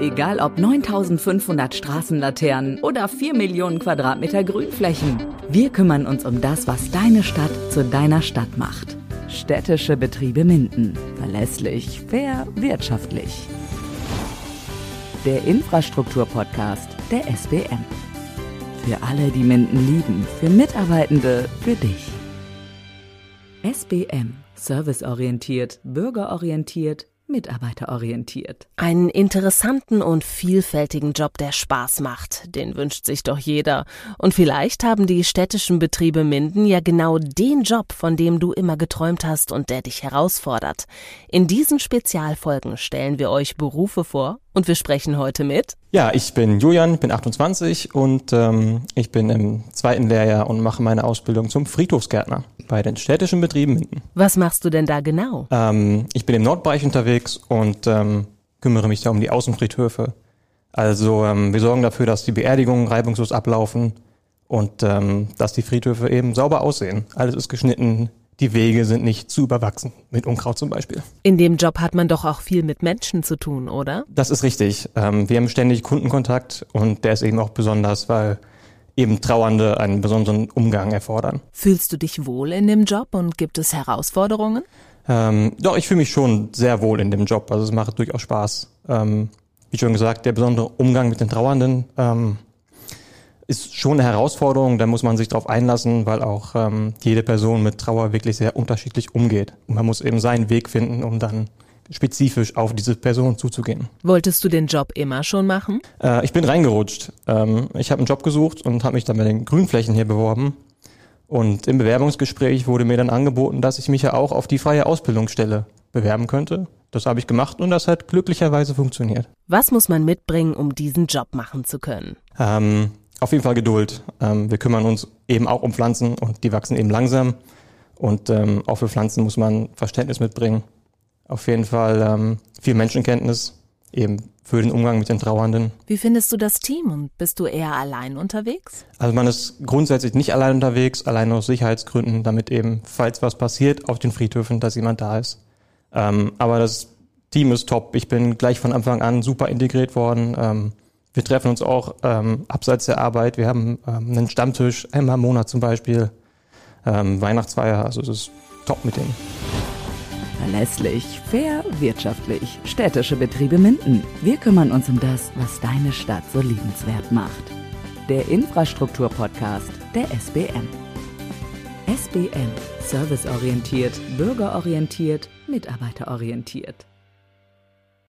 Egal ob 9500 Straßenlaternen oder 4 Millionen Quadratmeter Grünflächen. Wir kümmern uns um das, was deine Stadt zu deiner Stadt macht. Städtische Betriebe Minden. Verlässlich, fair, wirtschaftlich. Der Infrastrukturpodcast der SBM. Für alle, die Minden lieben, für Mitarbeitende, für dich. SBM. Serviceorientiert, bürgerorientiert, mitarbeiterorientiert. Einen interessanten und vielfältigen Job, der Spaß macht, den wünscht sich doch jeder. Und vielleicht haben die städtischen Betriebe Minden ja genau den Job, von dem du immer geträumt hast und der dich herausfordert. In diesen Spezialfolgen stellen wir euch Berufe vor und wir sprechen heute mit. Ja, ich bin Julian, bin 28 und ähm, ich bin im zweiten Lehrjahr und mache meine Ausbildung zum Friedhofsgärtner bei den städtischen Betrieben Minden. Was machst du denn da genau? Ähm, ich bin im Nordbereich unterwegs und ähm, kümmere mich da um die Außenfriedhöfe. Also ähm, wir sorgen dafür, dass die Beerdigungen reibungslos ablaufen und ähm, dass die Friedhöfe eben sauber aussehen. Alles ist geschnitten, die Wege sind nicht zu überwachsen, mit Unkraut zum Beispiel. In dem Job hat man doch auch viel mit Menschen zu tun, oder? Das ist richtig. Ähm, wir haben ständig Kundenkontakt und der ist eben auch besonders, weil eben Trauernde einen besonderen Umgang erfordern. Fühlst du dich wohl in dem Job und gibt es Herausforderungen? Ähm, doch, ich fühle mich schon sehr wohl in dem Job. Also es macht durchaus Spaß. Ähm, wie schon gesagt, der besondere Umgang mit den Trauernden ähm, ist schon eine Herausforderung, da muss man sich darauf einlassen, weil auch ähm, jede Person mit Trauer wirklich sehr unterschiedlich umgeht. Und man muss eben seinen Weg finden, um dann spezifisch auf diese Person zuzugehen. Wolltest du den Job immer schon machen? Äh, ich bin reingerutscht. Ähm, ich habe einen Job gesucht und habe mich dann bei den Grünflächen hier beworben. Und im Bewerbungsgespräch wurde mir dann angeboten, dass ich mich ja auch auf die freie Ausbildungsstelle bewerben könnte. Das habe ich gemacht und das hat glücklicherweise funktioniert. Was muss man mitbringen, um diesen Job machen zu können? Ähm, auf jeden Fall Geduld. Ähm, wir kümmern uns eben auch um Pflanzen und die wachsen eben langsam. Und ähm, auch für Pflanzen muss man Verständnis mitbringen. Auf jeden Fall ähm, viel Menschenkenntnis, eben für den Umgang mit den Trauernden. Wie findest du das Team und bist du eher allein unterwegs? Also man ist grundsätzlich nicht allein unterwegs, allein aus Sicherheitsgründen, damit eben, falls was passiert auf den Friedhöfen, dass jemand da ist. Ähm, aber das Team ist top. Ich bin gleich von Anfang an super integriert worden. Ähm, wir treffen uns auch ähm, abseits der Arbeit. Wir haben ähm, einen Stammtisch einmal im Monat zum Beispiel. Ähm, Weihnachtsfeier, also es ist top mit denen. Verlässlich, fair, wirtschaftlich. Städtische Betriebe Minden. Wir kümmern uns um das, was deine Stadt so liebenswert macht. Der Infrastruktur-Podcast der SBM. SBM. Serviceorientiert, bürgerorientiert, mitarbeiterorientiert.